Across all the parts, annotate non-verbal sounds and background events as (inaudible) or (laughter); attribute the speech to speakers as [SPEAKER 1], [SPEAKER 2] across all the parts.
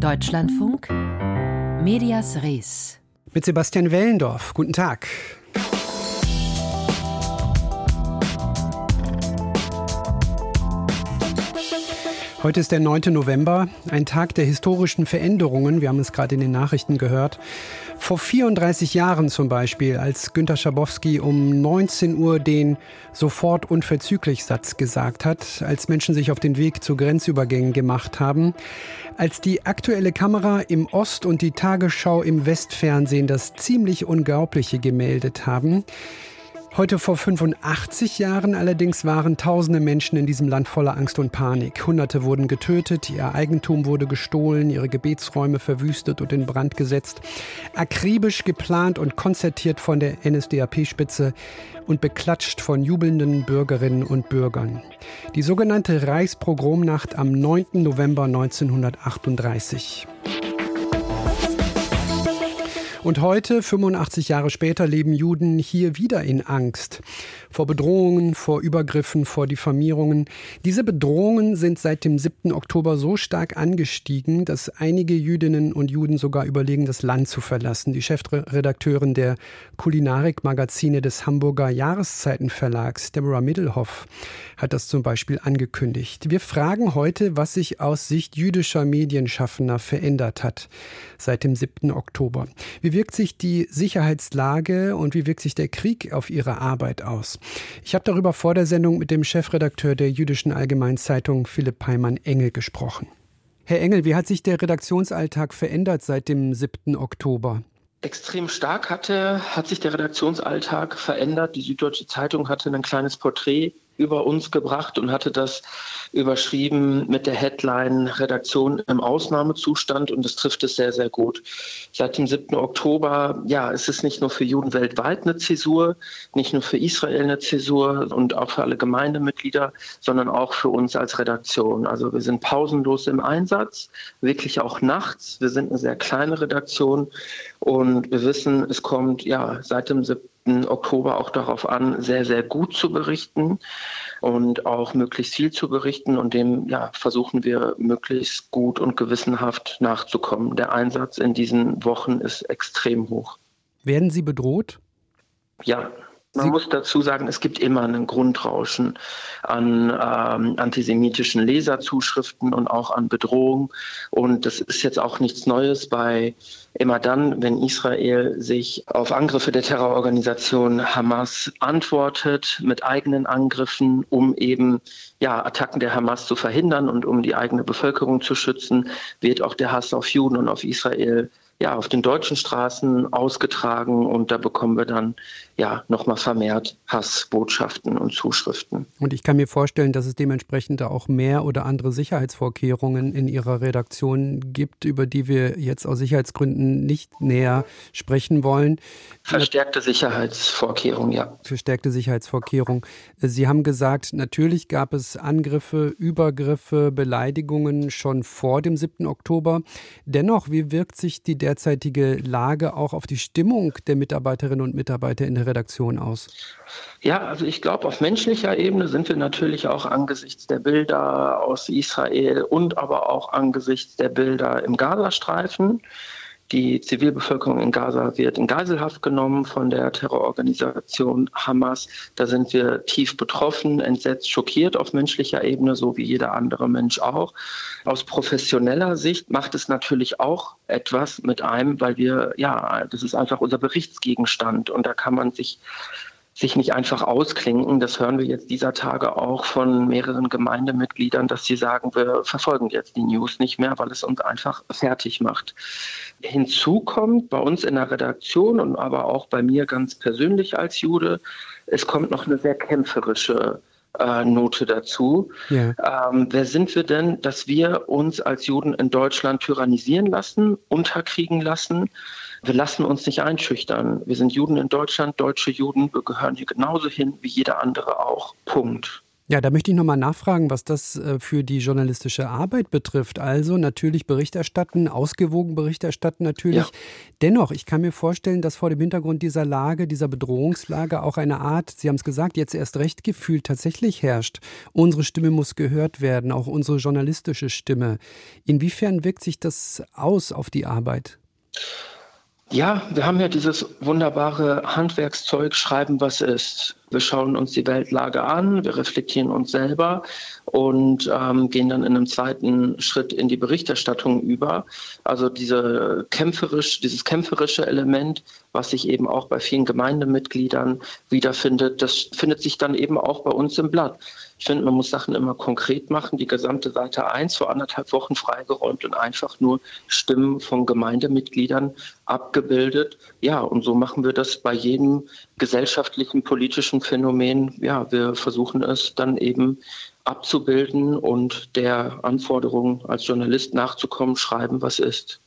[SPEAKER 1] Deutschlandfunk, Medias Res.
[SPEAKER 2] Mit Sebastian Wellendorf. Guten Tag. Heute ist der 9. November, ein Tag der historischen Veränderungen. Wir haben es gerade in den Nachrichten gehört. Vor 34 Jahren zum Beispiel, als Günter Schabowski um 19 Uhr den sofort unverzüglich Satz gesagt hat, als Menschen sich auf den Weg zu Grenzübergängen gemacht haben, als die aktuelle Kamera im Ost- und die Tagesschau im Westfernsehen das ziemlich Unglaubliche gemeldet haben, Heute vor 85 Jahren allerdings waren tausende Menschen in diesem Land voller Angst und Panik. Hunderte wurden getötet, ihr Eigentum wurde gestohlen, ihre Gebetsräume verwüstet und in Brand gesetzt. Akribisch geplant und konzertiert von der NSDAP-Spitze und beklatscht von jubelnden Bürgerinnen und Bürgern. Die sogenannte Reichspogromnacht am 9. November 1938. Und heute, 85 Jahre später, leben Juden hier wieder in Angst vor Bedrohungen, vor Übergriffen, vor Diffamierungen. Diese Bedrohungen sind seit dem 7. Oktober so stark angestiegen, dass einige Jüdinnen und Juden sogar überlegen, das Land zu verlassen. Die Chefredakteurin der Kulinarik-Magazine des Hamburger Jahreszeitenverlags, Deborah Middelhoff, hat das zum Beispiel angekündigt. Wir fragen heute, was sich aus Sicht jüdischer Medienschaffender verändert hat seit dem 7. Oktober. Wie wirkt sich die Sicherheitslage und wie wirkt sich der Krieg auf ihre Arbeit aus? Ich habe darüber vor der Sendung mit dem Chefredakteur der Jüdischen Allgemeinzeitung Philipp Peimann-Engel gesprochen. Herr Engel, wie hat sich der Redaktionsalltag verändert seit dem 7. Oktober?
[SPEAKER 3] Extrem stark hatte, hat sich der Redaktionsalltag verändert. Die Süddeutsche Zeitung hatte ein kleines Porträt über uns gebracht und hatte das überschrieben mit der Headline Redaktion im Ausnahmezustand und das trifft es sehr, sehr gut. Seit dem 7. Oktober, ja, es ist nicht nur für Juden weltweit eine Zäsur, nicht nur für Israel eine Zäsur und auch für alle Gemeindemitglieder, sondern auch für uns als Redaktion. Also wir sind pausenlos im Einsatz, wirklich auch nachts. Wir sind eine sehr kleine Redaktion und wir wissen, es kommt ja seit dem 7. Oktober auch darauf an, sehr, sehr gut zu berichten und auch möglichst viel zu berichten. Und dem ja, versuchen wir möglichst gut und gewissenhaft nachzukommen. Der Einsatz in diesen Wochen ist extrem hoch.
[SPEAKER 2] Werden Sie bedroht?
[SPEAKER 3] Ja, man Sie muss dazu sagen, es gibt immer ein Grundrauschen an ähm, antisemitischen Leserzuschriften und auch an Bedrohung. Und das ist jetzt auch nichts Neues bei immer dann, wenn Israel sich auf Angriffe der Terrororganisation Hamas antwortet mit eigenen Angriffen, um eben ja, Attacken der Hamas zu verhindern und um die eigene Bevölkerung zu schützen, wird auch der Hass auf Juden und auf Israel ja, auf den deutschen Straßen ausgetragen und da bekommen wir dann ja nochmal vermehrt Hassbotschaften und Zuschriften.
[SPEAKER 2] Und ich kann mir vorstellen, dass es dementsprechend auch mehr oder andere Sicherheitsvorkehrungen in Ihrer Redaktion gibt, über die wir jetzt aus Sicherheitsgründen nicht näher sprechen wollen.
[SPEAKER 3] Verstärkte Sicherheitsvorkehrungen, ja.
[SPEAKER 2] Verstärkte Sicherheitsvorkehrungen. Sie haben gesagt, natürlich gab es Angriffe, Übergriffe, Beleidigungen schon vor dem 7. Oktober. Dennoch, wie wirkt sich die derzeitige Lage auch auf die Stimmung der Mitarbeiterinnen und Mitarbeiter in der Redaktion aus?
[SPEAKER 3] Ja, also ich glaube, auf menschlicher Ebene sind wir natürlich auch angesichts der Bilder aus Israel und aber auch angesichts der Bilder im Gazastreifen die Zivilbevölkerung in Gaza wird in Geiselhaft genommen von der Terrororganisation Hamas. Da sind wir tief betroffen, entsetzt, schockiert auf menschlicher Ebene, so wie jeder andere Mensch auch. Aus professioneller Sicht macht es natürlich auch etwas mit einem, weil wir, ja, das ist einfach unser Berichtsgegenstand und da kann man sich sich nicht einfach ausklinken. Das hören wir jetzt dieser Tage auch von mehreren Gemeindemitgliedern, dass sie sagen, wir verfolgen jetzt die News nicht mehr, weil es uns einfach fertig macht. Hinzu kommt bei uns in der Redaktion und aber auch bei mir ganz persönlich als Jude, es kommt noch eine sehr kämpferische äh, Note dazu. Yeah. Ähm, wer sind wir denn, dass wir uns als Juden in Deutschland tyrannisieren lassen, unterkriegen lassen? Wir lassen uns nicht einschüchtern. Wir sind Juden in Deutschland, deutsche Juden. Wir gehören hier genauso hin wie jeder andere auch. Punkt.
[SPEAKER 2] Ja, da möchte ich nochmal nachfragen, was das äh, für die journalistische Arbeit betrifft. Also natürlich Bericht erstatten, ausgewogen Bericht erstatten natürlich. Ja. Dennoch, ich kann mir vorstellen, dass vor dem Hintergrund dieser Lage, dieser Bedrohungslage auch eine Art, Sie haben es gesagt, jetzt erst recht Gefühl tatsächlich herrscht. Unsere Stimme muss gehört werden, auch unsere journalistische Stimme. Inwiefern wirkt sich das aus auf die Arbeit?
[SPEAKER 3] Ja, wir haben ja dieses wunderbare Handwerkszeug, schreiben, was ist. Wir schauen uns die Weltlage an, wir reflektieren uns selber und ähm, gehen dann in einem zweiten Schritt in die Berichterstattung über. Also diese kämpferisch, dieses kämpferische Element, was sich eben auch bei vielen Gemeindemitgliedern wiederfindet, das findet sich dann eben auch bei uns im Blatt. Ich finde, man muss Sachen immer konkret machen. Die gesamte Seite 1 vor anderthalb Wochen freigeräumt und einfach nur Stimmen von Gemeindemitgliedern abgebildet. Ja, und so machen wir das bei jedem gesellschaftlichen, politischen Phänomen. Ja, wir versuchen es dann eben abzubilden und der Anforderung als Journalist nachzukommen, schreiben, was ist.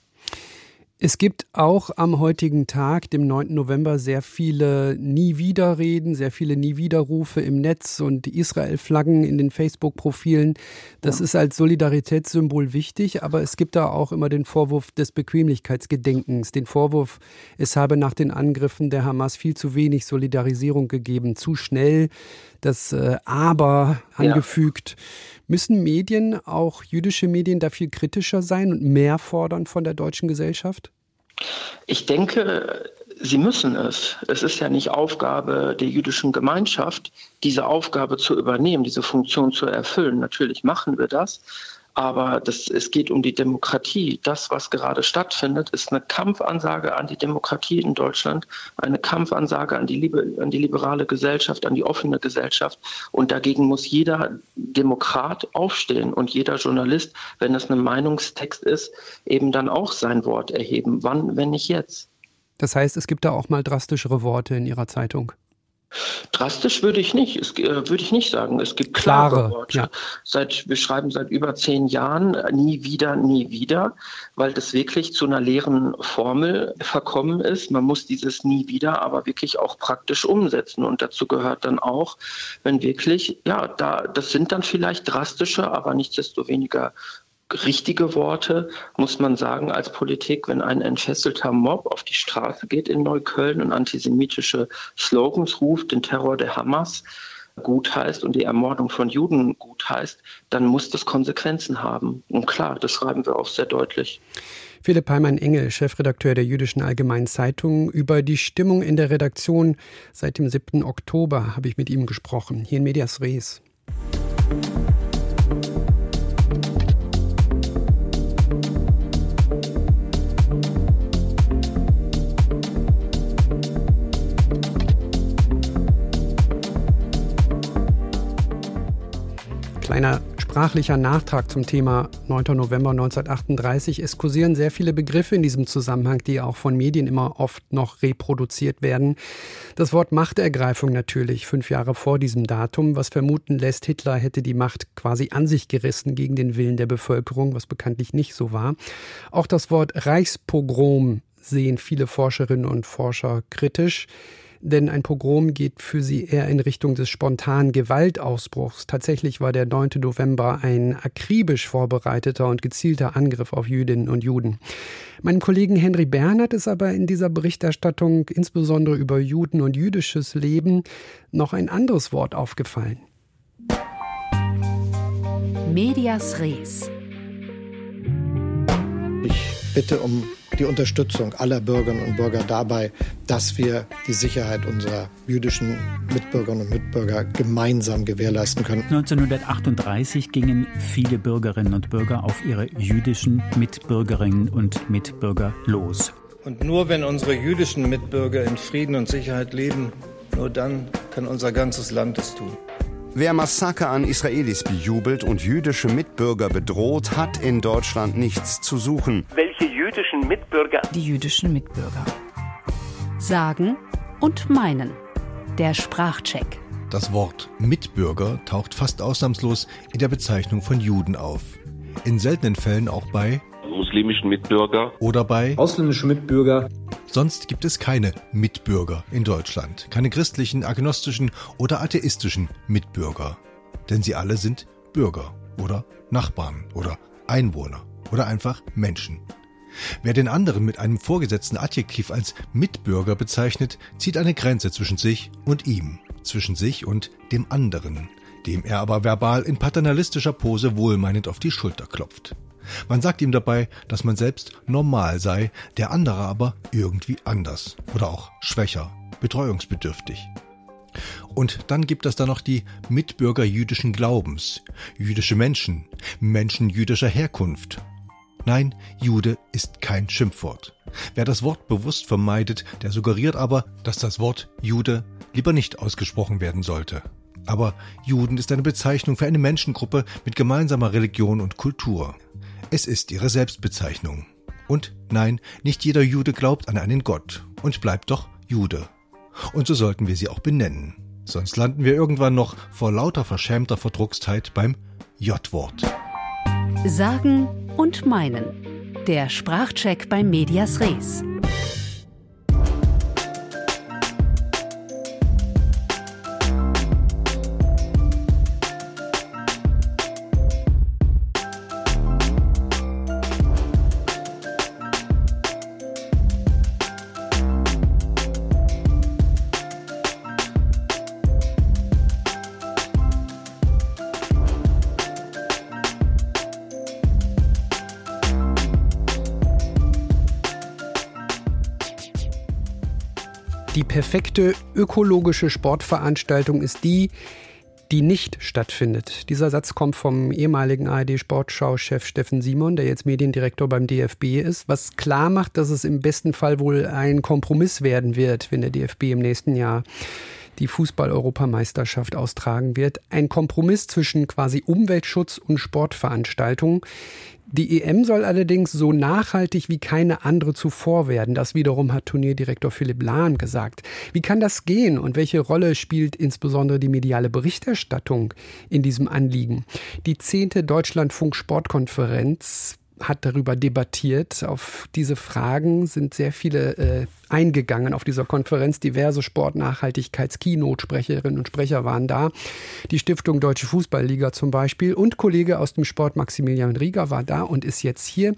[SPEAKER 2] Es gibt auch am heutigen Tag, dem 9. November, sehr viele Nie-Wieder-Reden, sehr viele Nie-Wieder-Rufe im Netz und Israel-Flaggen in den Facebook-Profilen. Das ja. ist als Solidaritätssymbol wichtig, aber es gibt da auch immer den Vorwurf des Bequemlichkeitsgedenkens, den Vorwurf, es habe nach den Angriffen der Hamas viel zu wenig Solidarisierung gegeben, zu schnell das äh, Aber angefügt. Ja. Müssen Medien, auch jüdische Medien, da viel kritischer sein und mehr fordern von der deutschen Gesellschaft?
[SPEAKER 3] Ich denke, sie müssen es. Es ist ja nicht Aufgabe der jüdischen Gemeinschaft, diese Aufgabe zu übernehmen, diese Funktion zu erfüllen. Natürlich machen wir das. Aber das, es geht um die Demokratie. Das, was gerade stattfindet, ist eine Kampfansage an die Demokratie in Deutschland, eine Kampfansage an die, Liebe, an die liberale Gesellschaft, an die offene Gesellschaft. Und dagegen muss jeder Demokrat aufstehen und jeder Journalist, wenn es ein Meinungstext ist, eben dann auch sein Wort erheben. Wann, wenn nicht jetzt?
[SPEAKER 2] Das heißt, es gibt da auch mal drastischere Worte in Ihrer Zeitung.
[SPEAKER 3] Drastisch würde ich nicht, es, äh, würde ich nicht sagen. Es gibt klare, klare Worte. Ja. Seit, wir schreiben seit über zehn Jahren äh, nie wieder, nie wieder, weil das wirklich zu einer leeren Formel verkommen ist. Man muss dieses nie wieder aber wirklich auch praktisch umsetzen. Und dazu gehört dann auch, wenn wirklich, ja, da, das sind dann vielleicht drastische, aber nichtsdestoweniger richtige Worte, muss man sagen, als Politik, wenn ein entfesselter Mob auf die Straße geht in Neukölln und antisemitische Slogans ruft, den Terror der Hamas gut heißt und die Ermordung von Juden gut heißt, dann muss das Konsequenzen haben. Und klar, das schreiben wir auch sehr deutlich.
[SPEAKER 2] Philipp Heimann-Engel, Chefredakteur der Jüdischen Allgemeinen Zeitung. Über die Stimmung in der Redaktion seit dem 7. Oktober habe ich mit ihm gesprochen, hier in Medias Res. Kleiner sprachlicher Nachtrag zum Thema 9. November 1938. Es kursieren sehr viele Begriffe in diesem Zusammenhang, die auch von Medien immer oft noch reproduziert werden. Das Wort Machtergreifung natürlich, fünf Jahre vor diesem Datum, was vermuten lässt, Hitler hätte die Macht quasi an sich gerissen gegen den Willen der Bevölkerung, was bekanntlich nicht so war. Auch das Wort Reichspogrom sehen viele Forscherinnen und Forscher kritisch denn ein Pogrom geht für sie eher in Richtung des spontanen Gewaltausbruchs. Tatsächlich war der 9. November ein akribisch vorbereiteter und gezielter Angriff auf Jüdinnen und Juden. Meinem Kollegen Henry Bernhard ist aber in dieser Berichterstattung, insbesondere über Juden und jüdisches Leben, noch ein anderes Wort aufgefallen.
[SPEAKER 1] Medias Res.
[SPEAKER 4] Ich bitte um die Unterstützung aller Bürgerinnen und Bürger dabei, dass wir die Sicherheit unserer jüdischen Mitbürgerinnen und Mitbürger gemeinsam gewährleisten können.
[SPEAKER 5] 1938 gingen viele Bürgerinnen und Bürger auf ihre jüdischen Mitbürgerinnen und Mitbürger los.
[SPEAKER 6] Und nur wenn unsere jüdischen Mitbürger in Frieden und Sicherheit leben, nur dann kann unser ganzes Land es tun.
[SPEAKER 7] Wer Massaker an Israelis bejubelt und jüdische Mitbürger bedroht, hat in Deutschland nichts zu suchen.
[SPEAKER 8] Welche jüdischen Mitbürger?
[SPEAKER 1] Die jüdischen Mitbürger. Sagen und meinen. Der Sprachcheck.
[SPEAKER 9] Das Wort Mitbürger taucht fast ausnahmslos in der Bezeichnung von Juden auf. In seltenen Fällen auch bei
[SPEAKER 8] muslimischen Mitbürger
[SPEAKER 9] oder bei
[SPEAKER 10] ausländischen Mitbürger.
[SPEAKER 9] Sonst gibt es keine Mitbürger in Deutschland, keine christlichen, agnostischen oder atheistischen Mitbürger. denn sie alle sind Bürger oder Nachbarn oder Einwohner oder einfach Menschen. Wer den anderen mit einem vorgesetzten Adjektiv als Mitbürger bezeichnet, zieht eine Grenze zwischen sich und ihm, zwischen sich und dem anderen, dem er aber verbal in paternalistischer Pose wohlmeinend auf die Schulter klopft. Man sagt ihm dabei, dass man selbst normal sei, der andere aber irgendwie anders oder auch schwächer, betreuungsbedürftig. Und dann gibt es da noch die Mitbürger jüdischen Glaubens, jüdische Menschen, Menschen jüdischer Herkunft. Nein, Jude ist kein Schimpfwort. Wer das Wort bewusst vermeidet, der suggeriert aber, dass das Wort Jude lieber nicht ausgesprochen werden sollte. Aber Juden ist eine Bezeichnung für eine Menschengruppe mit gemeinsamer Religion und Kultur. Es ist ihre Selbstbezeichnung. Und nein, nicht jeder Jude glaubt an einen Gott und bleibt doch Jude. Und so sollten wir sie auch benennen. Sonst landen wir irgendwann noch vor lauter verschämter Verdruckstheit beim J-Wort.
[SPEAKER 1] Sagen und meinen. Der Sprachcheck bei Medias Res.
[SPEAKER 2] Die perfekte ökologische Sportveranstaltung ist die, die nicht stattfindet. Dieser Satz kommt vom ehemaligen ARD-Sportschau-Chef Steffen Simon, der jetzt Mediendirektor beim DFB ist, was klar macht, dass es im besten Fall wohl ein Kompromiss werden wird, wenn der DFB im nächsten Jahr die Fußball-Europameisterschaft austragen wird. Ein Kompromiss zwischen quasi Umweltschutz und Sportveranstaltungen. Die EM soll allerdings so nachhaltig wie keine andere zuvor werden. Das wiederum hat Turnierdirektor Philipp Lahn gesagt. Wie kann das gehen und welche Rolle spielt insbesondere die mediale Berichterstattung in diesem Anliegen? Die zehnte Deutschlandfunk-Sportkonferenz hat darüber debattiert. Auf diese Fragen sind sehr viele äh, eingegangen auf dieser Konferenz. Diverse Sportnachhaltigkeits-Keynote-Sprecherinnen und Sprecher waren da. Die Stiftung Deutsche Fußballliga zum Beispiel und Kollege aus dem Sport Maximilian Rieger war da und ist jetzt hier.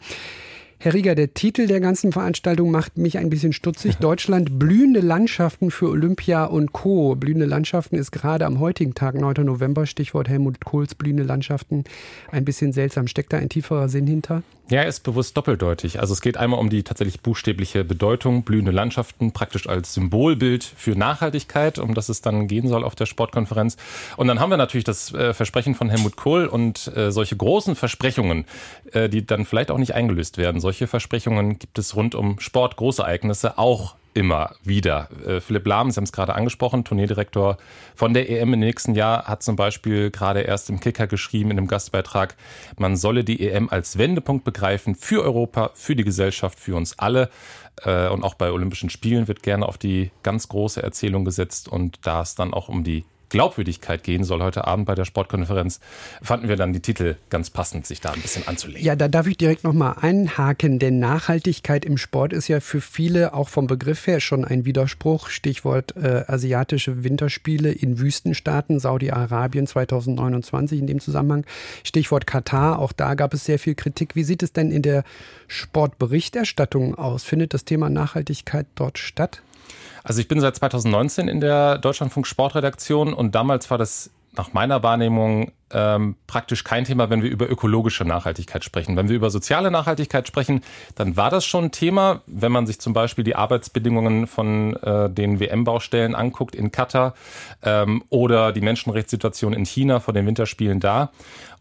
[SPEAKER 2] Herr Rieger, der Titel der ganzen Veranstaltung macht mich ein bisschen stutzig. (laughs) Deutschland blühende Landschaften für Olympia und Co. Blühende Landschaften ist gerade am heutigen Tag, 9. November, Stichwort Helmut Kohls blühende Landschaften, ein bisschen seltsam. Steckt da ein tieferer Sinn hinter?
[SPEAKER 10] Ja, er ist bewusst doppeldeutig. Also es geht einmal um die tatsächlich buchstäbliche Bedeutung, blühende Landschaften praktisch als Symbolbild für Nachhaltigkeit, um das es dann gehen soll auf der Sportkonferenz. Und dann haben wir natürlich das äh, Versprechen von Helmut Kohl und äh, solche großen Versprechungen, äh, die dann vielleicht auch nicht eingelöst werden. Solche Versprechungen gibt es rund um Sport, Großereignisse, auch immer wieder. Äh, Philipp Lahm, Sie haben es gerade angesprochen, Turnierdirektor von der EM im nächsten Jahr, hat zum Beispiel gerade erst im Kicker geschrieben in einem Gastbeitrag, man solle die EM als Wendepunkt begreifen für Europa, für die Gesellschaft, für uns alle. Äh, und auch bei Olympischen Spielen wird gerne auf die ganz große Erzählung gesetzt und da es dann auch um die Glaubwürdigkeit gehen soll heute Abend bei der Sportkonferenz, fanden wir dann die Titel ganz passend, sich da ein bisschen anzulegen.
[SPEAKER 2] Ja, da darf ich direkt nochmal einhaken, denn Nachhaltigkeit im Sport ist ja für viele auch vom Begriff her schon ein Widerspruch. Stichwort äh, asiatische Winterspiele in Wüstenstaaten, Saudi-Arabien 2029 in dem Zusammenhang. Stichwort Katar, auch da gab es sehr viel Kritik. Wie sieht es denn in der Sportberichterstattung aus? Findet das Thema Nachhaltigkeit dort statt?
[SPEAKER 10] Also ich bin seit 2019 in der Deutschlandfunk Sportredaktion und damals war das nach meiner Wahrnehmung ähm, praktisch kein Thema, wenn wir über ökologische Nachhaltigkeit sprechen. Wenn wir über soziale Nachhaltigkeit sprechen, dann war das schon ein Thema, wenn man sich zum Beispiel die Arbeitsbedingungen von äh, den WM-Baustellen anguckt in Katar ähm, oder die Menschenrechtssituation in China vor den Winterspielen da.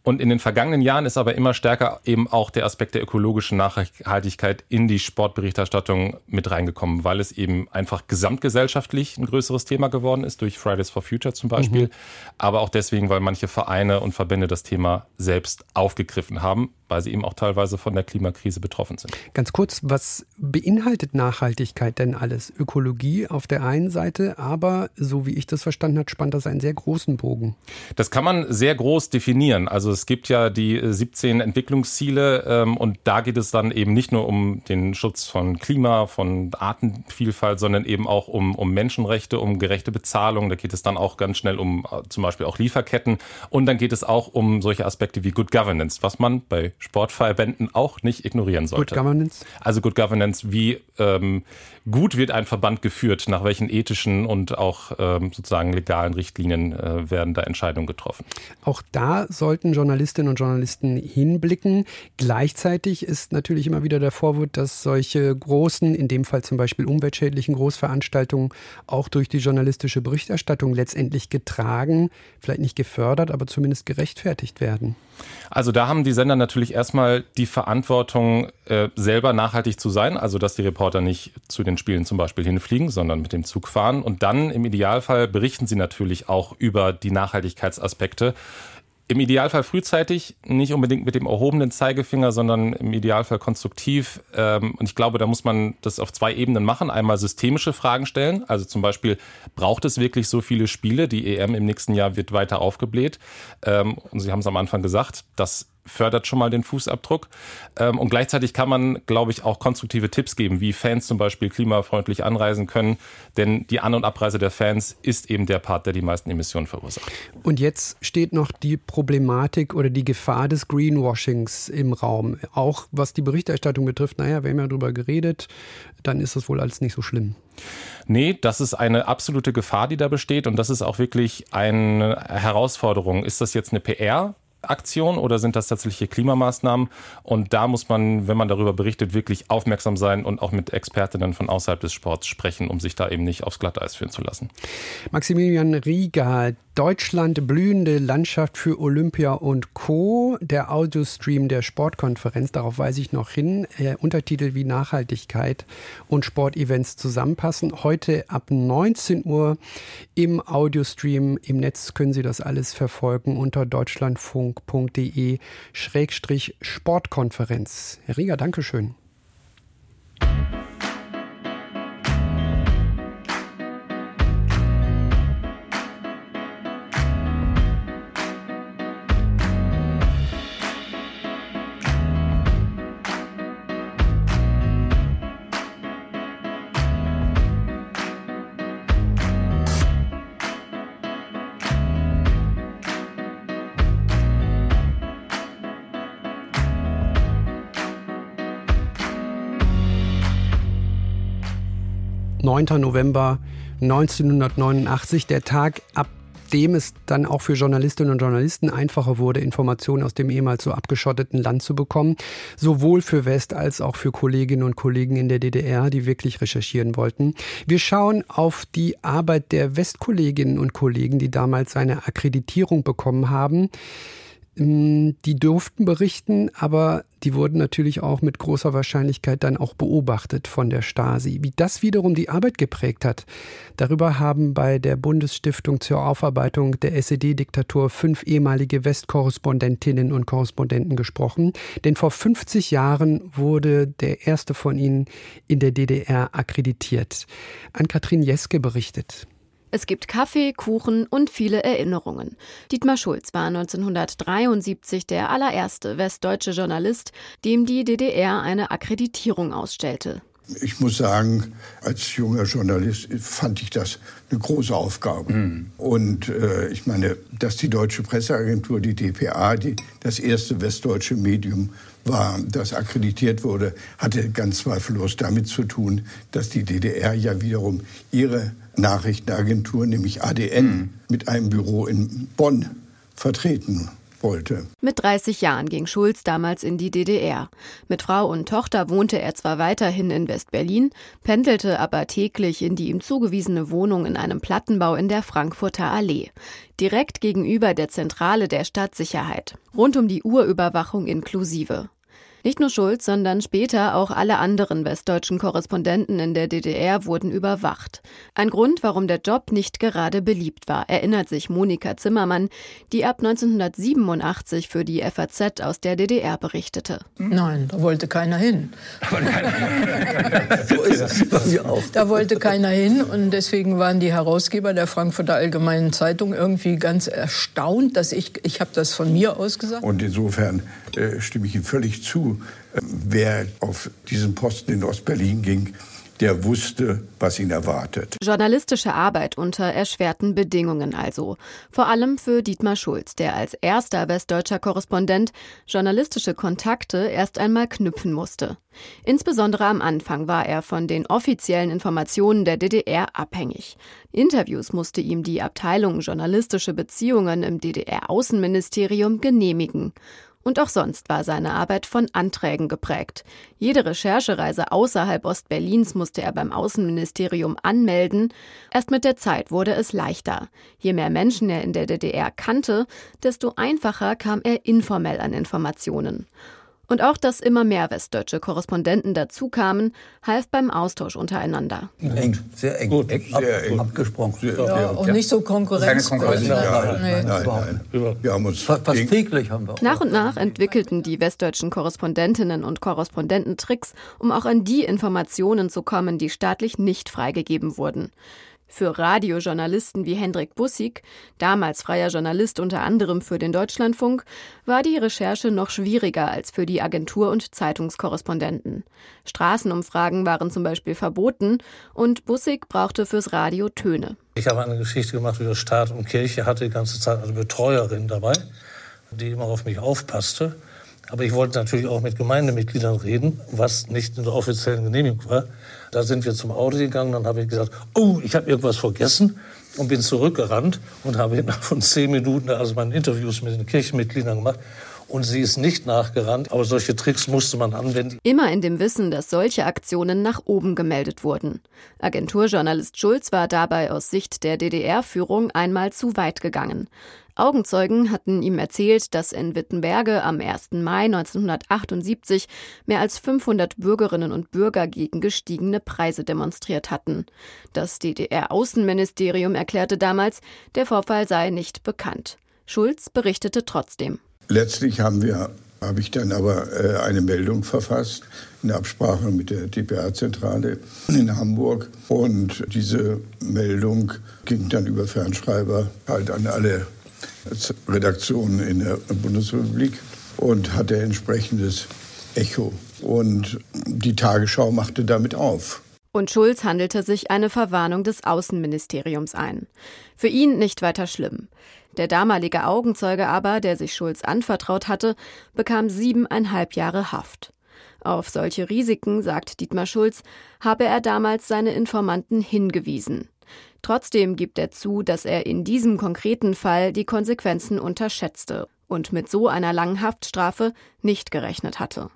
[SPEAKER 10] Und in den vergangenen Jahren ist aber immer stärker eben auch der Aspekt der ökologischen Nachhaltigkeit in die Sportberichterstattung mit reingekommen, weil es eben einfach gesamtgesellschaftlich ein größeres Thema geworden ist, durch Fridays for Future zum Beispiel. Mhm. Aber auch deswegen, weil manche Vereine und Verbände das Thema selbst aufgegriffen haben. Weil sie eben auch teilweise von der Klimakrise betroffen sind.
[SPEAKER 2] Ganz kurz, was beinhaltet Nachhaltigkeit denn alles? Ökologie auf der einen Seite, aber so wie ich das verstanden habe, spannt das einen sehr großen Bogen.
[SPEAKER 10] Das kann man sehr groß definieren. Also es gibt ja die 17 Entwicklungsziele ähm, und da geht es dann eben nicht nur um den Schutz von Klima, von Artenvielfalt, sondern eben auch um, um Menschenrechte, um gerechte Bezahlung. Da geht es dann auch ganz schnell um äh, zum Beispiel auch Lieferketten und dann geht es auch um solche Aspekte wie Good Governance, was man bei Sportverbänden auch nicht ignorieren sollte.
[SPEAKER 2] Good Governance?
[SPEAKER 10] Also Good Governance, wie ähm, gut wird ein Verband geführt, nach welchen ethischen und auch ähm, sozusagen legalen Richtlinien äh, werden da Entscheidungen getroffen.
[SPEAKER 2] Auch da sollten Journalistinnen und Journalisten hinblicken. Gleichzeitig ist natürlich immer wieder der Vorwurf, dass solche großen, in dem Fall zum Beispiel umweltschädlichen Großveranstaltungen auch durch die journalistische Berichterstattung letztendlich getragen, vielleicht nicht gefördert, aber zumindest gerechtfertigt werden.
[SPEAKER 10] Also da haben die Sender natürlich erstmal die Verantwortung, äh, selber nachhaltig zu sein, also dass die Reporter nicht zu den Spielen zum Beispiel hinfliegen, sondern mit dem Zug fahren. Und dann im Idealfall berichten sie natürlich auch über die Nachhaltigkeitsaspekte im Idealfall frühzeitig, nicht unbedingt mit dem erhobenen Zeigefinger, sondern im Idealfall konstruktiv. Ähm, und ich glaube, da muss man das auf zwei Ebenen machen. Einmal systemische Fragen stellen. Also zum Beispiel, braucht es wirklich so viele Spiele? Die EM im nächsten Jahr wird weiter aufgebläht. Ähm, und Sie haben es am Anfang gesagt, das fördert schon mal den Fußabdruck. Ähm, und gleichzeitig kann man, glaube ich, auch konstruktive Tipps geben, wie Fans zum Beispiel klimafreundlich anreisen können. Denn die An- und Abreise der Fans ist eben der Part, der die meisten Emissionen verursacht.
[SPEAKER 2] Und jetzt steht noch die Problematik oder die Gefahr des Greenwashings im Raum. Auch was die Berichterstattung betrifft, naja, wir haben ja darüber geredet, dann ist das wohl alles nicht so schlimm.
[SPEAKER 10] Nee, das ist eine absolute Gefahr, die da besteht. Und das ist auch wirklich eine Herausforderung. Ist das jetzt eine PR? Aktion oder sind das tatsächliche Klimamaßnahmen? Und da muss man, wenn man darüber berichtet, wirklich aufmerksam sein und auch mit Expertinnen von außerhalb des Sports sprechen, um sich da eben nicht aufs Glatteis führen zu lassen.
[SPEAKER 2] Maximilian Rieger, Deutschland blühende Landschaft für Olympia und Co. Der Audiostream der Sportkonferenz, darauf weise ich noch hin. Äh, Untertitel wie Nachhaltigkeit und Sportevents zusammenpassen. Heute ab 19 Uhr im Audiostream. Im Netz können Sie das alles verfolgen unter deutschlandfunk.de Sportkonferenz. Herr Rieger, Dankeschön. 9. November 1989, der Tag, ab dem es dann auch für Journalistinnen und Journalisten einfacher wurde, Informationen aus dem ehemals so abgeschotteten Land zu bekommen, sowohl für West als auch für Kolleginnen und Kollegen in der DDR, die wirklich recherchieren wollten. Wir schauen auf die Arbeit der Westkolleginnen und Kollegen, die damals eine Akkreditierung bekommen haben. Ähm, die durften berichten, aber die wurden natürlich auch mit großer Wahrscheinlichkeit dann auch beobachtet von der Stasi. Wie das wiederum die Arbeit geprägt hat, darüber haben bei der Bundesstiftung zur Aufarbeitung der SED-Diktatur fünf ehemalige Westkorrespondentinnen und Korrespondenten gesprochen. Denn vor 50 Jahren wurde der erste von ihnen in der DDR akkreditiert. An-Kathrin Jeske berichtet.
[SPEAKER 11] Es gibt Kaffee, Kuchen und viele Erinnerungen. Dietmar Schulz war 1973 der allererste westdeutsche Journalist, dem die DDR eine Akkreditierung ausstellte.
[SPEAKER 12] Ich muss sagen, als junger Journalist fand ich das eine große Aufgabe. Mhm. Und äh, ich meine, dass die Deutsche Presseagentur, die DPA, die, das erste westdeutsche Medium war, das akkreditiert wurde, hatte ganz zweifellos damit zu tun, dass die DDR ja wiederum ihre Nachrichtenagentur, nämlich ADN, mhm. mit einem Büro in Bonn vertreten wollte.
[SPEAKER 11] Mit 30 Jahren ging Schulz damals in die DDR. Mit Frau und Tochter wohnte er zwar weiterhin in West-Berlin, pendelte aber täglich in die ihm zugewiesene Wohnung in einem Plattenbau in der Frankfurter Allee, direkt gegenüber der Zentrale der Stadtsicherheit, rund um die Uhrüberwachung inklusive. Nicht nur Schulz, sondern später auch alle anderen westdeutschen Korrespondenten in der DDR wurden überwacht. Ein Grund, warum der Job nicht gerade beliebt war, erinnert sich Monika Zimmermann, die ab 1987 für die FAZ aus der DDR berichtete.
[SPEAKER 13] Nein, da wollte keiner hin. (laughs) so ist es bei mir auch. Da wollte keiner hin und deswegen waren die Herausgeber der Frankfurter Allgemeinen Zeitung irgendwie ganz erstaunt, dass ich, ich habe das von mir aus gesagt.
[SPEAKER 12] Und insofern äh, stimme ich Ihnen völlig zu. Wer auf diesen Posten in Ostberlin ging, der wusste, was ihn erwartet.
[SPEAKER 11] Journalistische Arbeit unter erschwerten Bedingungen also. Vor allem für Dietmar Schulz, der als erster westdeutscher Korrespondent journalistische Kontakte erst einmal knüpfen musste. Insbesondere am Anfang war er von den offiziellen Informationen der DDR abhängig. Interviews musste ihm die Abteilung journalistische Beziehungen im DDR-Außenministerium genehmigen. Und auch sonst war seine Arbeit von Anträgen geprägt. Jede Recherchereise außerhalb Ostberlins musste er beim Außenministerium anmelden. Erst mit der Zeit wurde es leichter. Je mehr Menschen er in der DDR kannte, desto einfacher kam er informell an Informationen. Und auch, dass immer mehr westdeutsche Korrespondenten dazukamen, half beim Austausch untereinander.
[SPEAKER 14] Eng, sehr eng. Gut, eng, sehr eng. Abgesprochen.
[SPEAKER 13] Sehr, ja, auch nicht so Konkurrenz.
[SPEAKER 14] Keine Konkurrenz.
[SPEAKER 12] Nein, nein, nein, nein. Wir haben uns
[SPEAKER 14] fast täglich haben wir.
[SPEAKER 11] Nach und nach entwickelten die westdeutschen Korrespondentinnen und Korrespondenten Tricks, um auch an die Informationen zu kommen, die staatlich nicht freigegeben wurden. Für Radiojournalisten wie Hendrik Bussig, damals freier Journalist unter anderem für den Deutschlandfunk, war die Recherche noch schwieriger als für die Agentur- und Zeitungskorrespondenten. Straßenumfragen waren zum Beispiel verboten und Bussig brauchte fürs Radio Töne.
[SPEAKER 15] Ich habe eine Geschichte gemacht über Staat und Kirche, hatte die ganze Zeit eine Betreuerin dabei, die immer auf mich aufpasste. Aber ich wollte natürlich auch mit Gemeindemitgliedern reden, was nicht in der offiziellen Genehmigung war. Da sind wir zum Auto gegangen, dann habe ich gesagt, oh, ich habe irgendwas vergessen und bin zurückgerannt und habe innerhalb von zehn Minuten also meine Interviews mit den Kirchenmitgliedern gemacht. Und sie ist nicht nachgerannt, aber solche Tricks musste man anwenden.
[SPEAKER 11] Immer in dem Wissen, dass solche Aktionen nach oben gemeldet wurden. Agenturjournalist Schulz war dabei aus Sicht der DDR-Führung einmal zu weit gegangen. Augenzeugen hatten ihm erzählt, dass in Wittenberge am 1. Mai 1978 mehr als 500 Bürgerinnen und Bürger gegen gestiegene Preise demonstriert hatten. Das DDR-Außenministerium erklärte damals, der Vorfall sei nicht bekannt. Schulz berichtete trotzdem.
[SPEAKER 12] Letztlich haben wir habe ich dann aber äh, eine Meldung verfasst in Absprache mit der DPA-Zentrale in Hamburg. Und diese Meldung ging dann über Fernschreiber halt an alle Redaktionen in der Bundesrepublik und hatte entsprechendes Echo. Und die Tagesschau machte damit auf.
[SPEAKER 11] Und Schulz handelte sich eine Verwarnung des Außenministeriums ein. Für ihn nicht weiter schlimm. Der damalige Augenzeuge aber, der sich Schulz anvertraut hatte, bekam siebeneinhalb Jahre Haft. Auf solche Risiken, sagt Dietmar Schulz, habe er damals seine Informanten hingewiesen. Trotzdem gibt er zu, dass er in diesem konkreten Fall die Konsequenzen unterschätzte und mit so einer langen Haftstrafe nicht gerechnet hatte.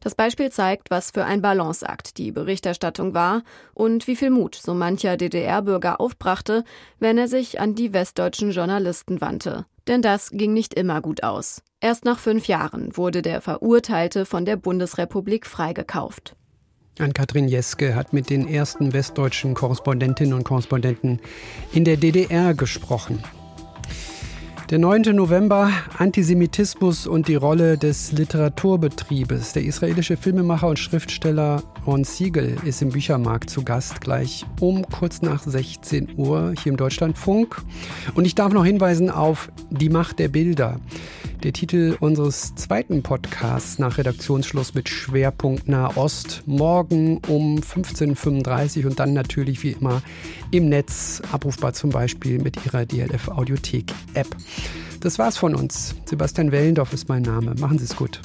[SPEAKER 11] Das Beispiel zeigt, was für ein Balanceakt die Berichterstattung war und wie viel Mut so mancher DDR-Bürger aufbrachte, wenn er sich an die westdeutschen Journalisten wandte. Denn das ging nicht immer gut aus. Erst nach fünf Jahren wurde der Verurteilte von der Bundesrepublik freigekauft.
[SPEAKER 2] Ann-Kathrin Jeske hat mit den ersten westdeutschen Korrespondentinnen und Korrespondenten in der DDR gesprochen. Der 9. November, Antisemitismus und die Rolle des Literaturbetriebes. Der israelische Filmemacher und Schriftsteller Ron Siegel ist im Büchermarkt zu Gast, gleich um kurz nach 16 Uhr hier im Deutschlandfunk. Und ich darf noch hinweisen auf Die Macht der Bilder. Der Titel unseres zweiten Podcasts nach Redaktionsschluss mit Schwerpunkt Nahost. Morgen um 15.35 Uhr und dann natürlich wie immer im Netz, abrufbar zum Beispiel mit Ihrer DLF Audiothek App. Das war's von uns. Sebastian Wellendorf ist mein Name. Machen Sie es gut.